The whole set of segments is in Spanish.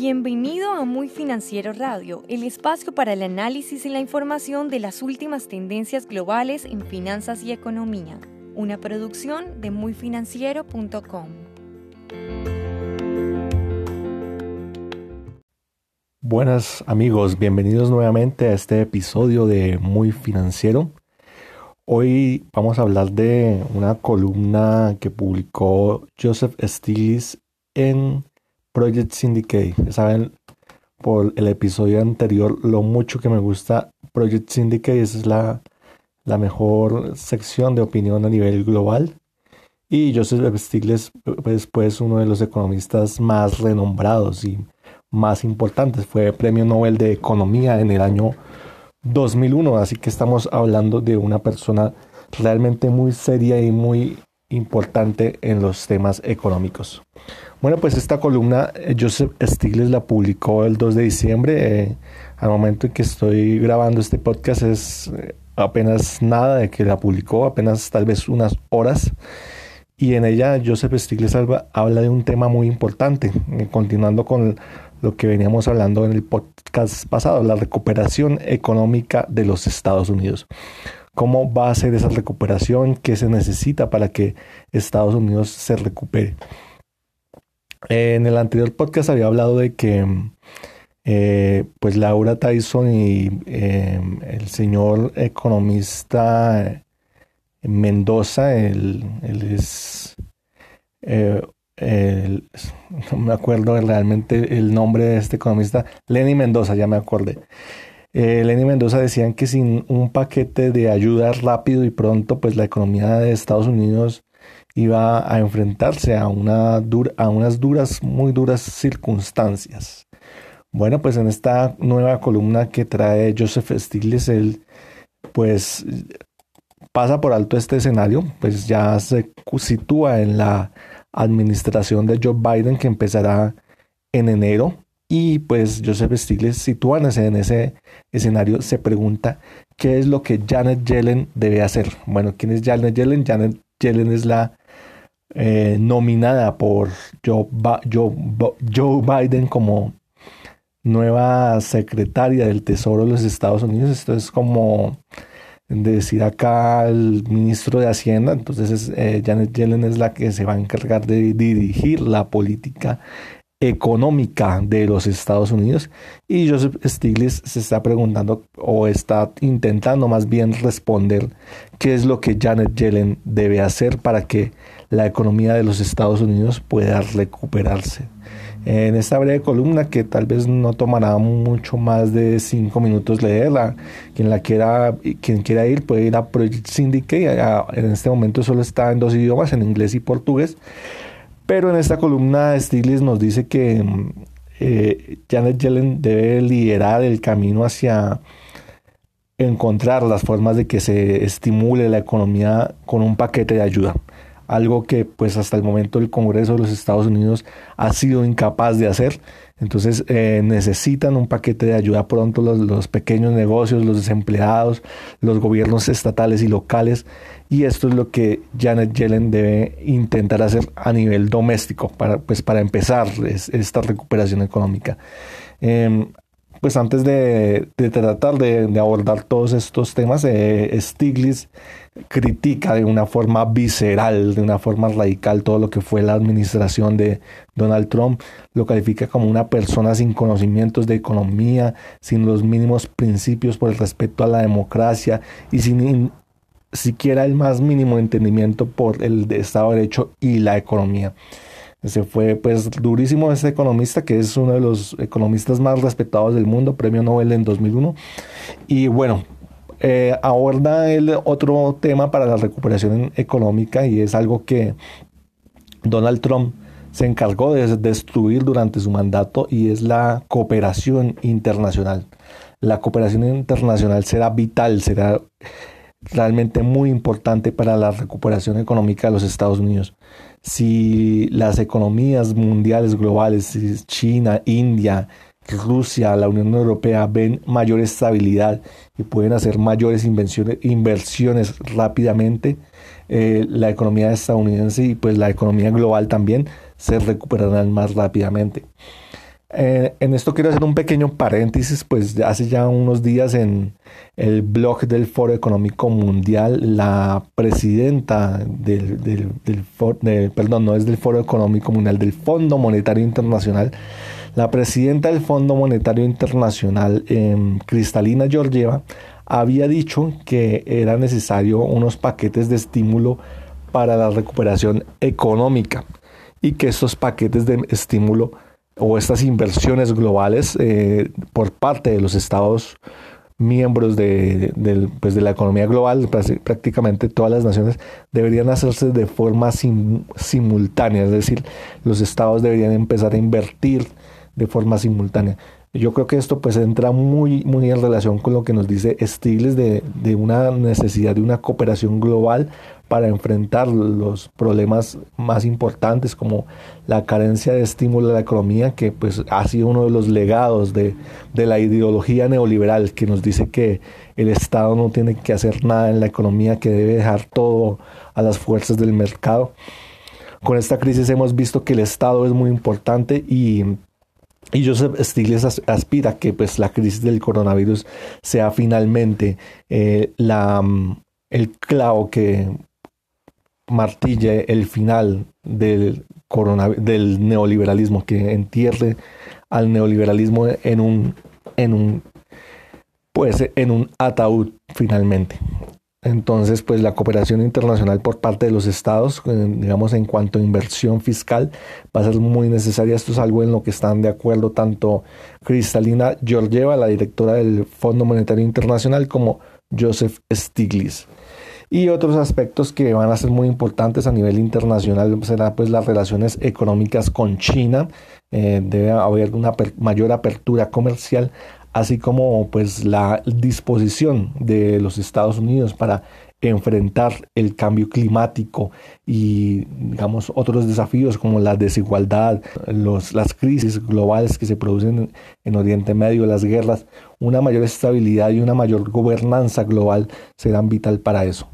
Bienvenido a Muy Financiero Radio, el espacio para el análisis y la información de las últimas tendencias globales en finanzas y economía. Una producción de muyfinanciero.com. Buenas amigos, bienvenidos nuevamente a este episodio de Muy Financiero. Hoy vamos a hablar de una columna que publicó Joseph Stiglitz en Project Syndicate. Saben por el episodio anterior lo mucho que me gusta Project Syndicate. Esa es la, la mejor sección de opinión a nivel global. Y Joseph Stiglitz es pues, uno de los economistas más renombrados y más importantes. Fue premio Nobel de Economía en el año 2001. Así que estamos hablando de una persona realmente muy seria y muy importante en los temas económicos. Bueno, pues esta columna eh, Joseph Stiglitz la publicó el 2 de diciembre. Eh, al momento en que estoy grabando este podcast es eh, apenas nada de que la publicó, apenas tal vez unas horas. Y en ella Joseph Stiglitz habla de un tema muy importante, continuando con lo que veníamos hablando en el podcast pasado, la recuperación económica de los Estados Unidos. ¿Cómo va a ser esa recuperación? ¿Qué se necesita para que Estados Unidos se recupere? En el anterior podcast había hablado de que eh, pues Laura Tyson y em, el señor economista Mendoza, él, es, eh, no me acuerdo realmente el nombre de este economista, Lenny Mendoza, ya me acordé. Eh, Lenny Mendoza decían que sin un paquete de ayuda rápido y pronto, pues la economía de Estados Unidos iba a enfrentarse a, una a unas duras, muy duras circunstancias. Bueno, pues en esta nueva columna que trae Joseph Stiglitz, él pues pasa por alto este escenario, pues ya se sitúa en la administración de Joe Biden que empezará en enero y pues Joseph Stiglitz situándose en ese escenario se pregunta qué es lo que Janet Yellen debe hacer. Bueno, ¿quién es Janet Yellen? Janet Yellen es la eh, nominada por Joe, Joe, Biden como nueva secretaria del Tesoro de los Estados Unidos. Esto es como decir acá el ministro de Hacienda. Entonces eh, Janet Yellen es la que se va a encargar de dirigir la política económica de los Estados Unidos. Y Joseph Stiglitz se está preguntando o está intentando más bien responder qué es lo que Janet Yellen debe hacer para que la economía de los Estados Unidos pueda recuperarse. En esta breve columna que tal vez no tomará mucho más de cinco minutos leerla, quien la quiera, quien quiera ir puede ir a Project Syndicate, en este momento solo está en dos idiomas, en inglés y portugués, pero en esta columna Stiglitz nos dice que eh, Janet Yellen debe liderar el camino hacia encontrar las formas de que se estimule la economía con un paquete de ayuda. Algo que pues hasta el momento el Congreso de los Estados Unidos ha sido incapaz de hacer. Entonces eh, necesitan un paquete de ayuda pronto los, pequeños negocios, los desempleados, los gobiernos estatales y locales y esto es lo que Janet Yellen debe intentar hacer a nivel doméstico para, pues, para empezar esta recuperación económica. Em, pues antes de, tratar de, abordar todos estos temas, eh, Stiglitz critica de una forma visceral, de una forma radical todo lo que fue la administración de Donald Trump. Lo califica como una persona sin conocimientos de economía, sin los mínimos principios por el respeto a la democracia y sin siquiera el más mínimo entendimiento por el Estado de Derecho y la economía. Ese fue pues durísimo ese economista que es uno de los economistas más respetados del mundo, premio Nobel en 2001. Y bueno, eh, aborda el otro tema para la recuperación económica y es algo que Donald Trump se encargó de destruir durante su mandato y es la cooperación internacional. La cooperación internacional será vital, será realmente muy importante para la recuperación económica de los Estados Unidos. Si las economías mundiales globales, China, India, Rusia, la Unión Europea ven mayor estabilidad y pueden hacer mayores inversiones, rápidamente, eh, la economía estadounidense y pues la economía global también se recuperarán más rápidamente. Eh, en esto quiero hacer un pequeño paréntesis, pues hace ya unos días en el blog del Foro Económico Mundial, la presidenta del, del, perdón, no es del Foro Económico Mundial, del Fondo Monetario Internacional, la presidenta del Fondo Monetario Internacional, em, Cristalina Georgieva, había dicho que era necesario unos paquetes de estímulo para la recuperación económica y que estos paquetes de estímulo o estas inversiones globales eh, por parte de los estados miembros de, pues de, la economía global, prácticamente todas las naciones, deberían hacerse de forma simultánea, es decir, los estados deberían empezar a invertir de forma simultánea. Yo creo que esto pues entra muy, muy en relación con lo que nos dice Stiglitz de, de una necesidad de una cooperación global para enfrentar los problemas más importantes como la carencia de estímulo a la economía, que pues ha sido uno de los legados de, de, la ideología neoliberal que nos dice que el Estado no tiene que hacer nada en la economía, que debe dejar todo a las fuerzas del mercado. Con esta crisis hemos visto que el Estado es muy importante y y Joseph Stiglitz aspira que pues, la crisis del coronavirus sea finalmente eh, la, el clavo que martille el final del, del neoliberalismo, que entierre al neoliberalismo en un, en un, pues, en un ataúd finalmente. Entonces, pues la cooperación internacional por parte de los estados, eh, digamos, en cuanto a inversión fiscal, va a ser muy necesaria. Esto es algo en lo que están de acuerdo tanto Cristalina Georgieva, la directora del Fondo Monetario Internacional, como Joseph Stiglitz. Y otros aspectos que van a ser muy importantes a nivel internacional serán pues las relaciones económicas con China. Eh, debe haber una mayor apertura comercial así como pues la disposición de los Estados Unidos para enfrentar el cambio climático y digamos otros desafíos como la desigualdad, los, las crisis globales que se producen en, Oriente Medio, las guerras, una mayor estabilidad y una mayor gobernanza global serán vital para eso.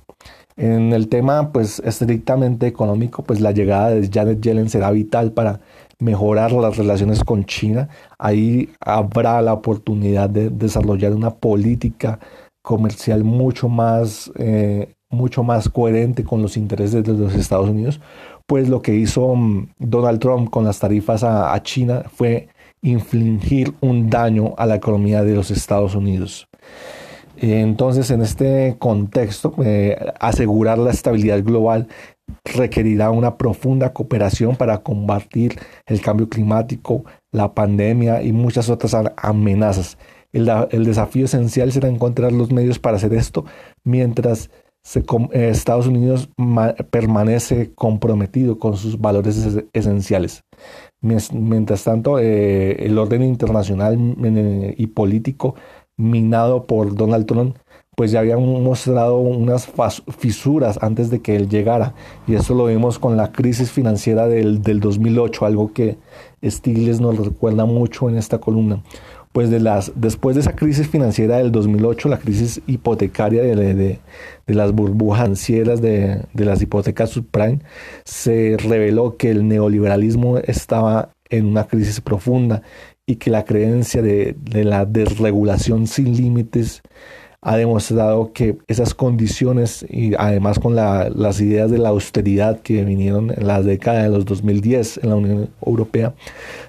En el tema pues estrictamente económico, pues la llegada de Janet Yellen será vital para mejorar las relaciones con China. Ahí habrá la oportunidad de desarrollar una política comercial mucho más, eh, mucho más coherente con los intereses de los Estados Unidos, pues lo que hizo mm, Donald Trump con las tarifas a, China fue infligir un daño a la economía de los Estados Unidos. Entonces, en este contexto, eh, asegurar la estabilidad global requerirá una profunda cooperación para combatir el cambio climático, la pandemia y muchas otras amenazas. El, desafío esencial será encontrar los medios para hacer esto mientras eh, Estados Unidos permanece comprometido con sus valores esenciales. Mientras tanto, eh, el orden internacional y político minado por Donald Trump pues ya habían mostrado unas fisuras antes de que él llegara. Y eso lo vimos con la crisis financiera del, 2008, algo que Stiglitz nos recuerda mucho en esta columna. Pues de las, después de esa crisis financiera del 2008, la crisis hipotecaria de, las burbujas financieras de las hipotecas subprime, se reveló que el neoliberalismo estaba en una crisis profunda y que la creencia de, la desregulación sin límites ha demostrado que esas condiciones y además con las ideas de la austeridad que vinieron en la década de los 2010 en la Unión Europea,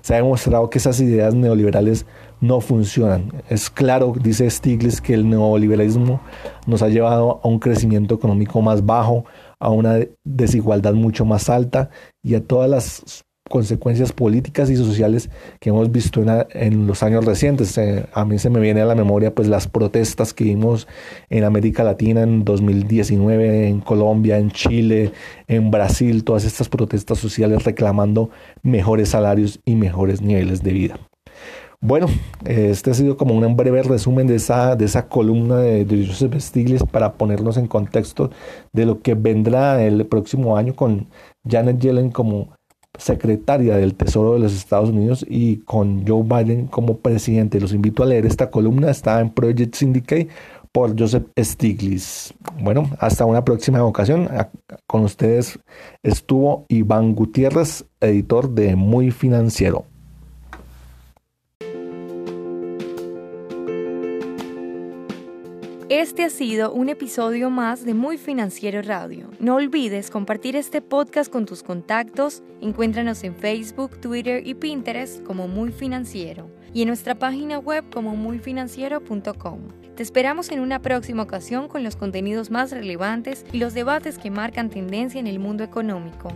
se ha demostrado que esas ideas neoliberales no funcionan. Es claro, dice Stiglitz, que el neoliberalismo nos ha llevado a un crecimiento económico más bajo, a una desigualdad mucho más alta y a todas las consecuencias políticas y sociales que hemos visto en, los años recientes. Eh, a mí se me viene a la memoria pues las protestas que vimos en América Latina en 2019, en Colombia, en Chile, en Brasil, todas estas protestas sociales reclamando mejores salarios y mejores niveles de vida. Bueno, este ha sido como un breve resumen de esa, de esa columna de, de Joseph para ponernos en contexto de lo que vendrá el próximo año con Janet Yellen como secretaria del Tesoro de los Estados Unidos y con Joe Biden como presidente. Los invito a leer esta columna, está en Project Syndicate por Joseph Stiglitz. Bueno, hasta una próxima ocasión. Con ustedes estuvo Iván Gutiérrez, editor de Muy Financiero. Este ha sido un episodio más de Muy Financiero Radio. No olvides compartir este podcast con tus contactos. Encuéntranos en Facebook, Twitter y Pinterest como Muy Financiero y en nuestra página web como muyfinanciero.com. Te esperamos en una próxima ocasión con los contenidos más relevantes y los debates que marcan tendencia en el mundo económico.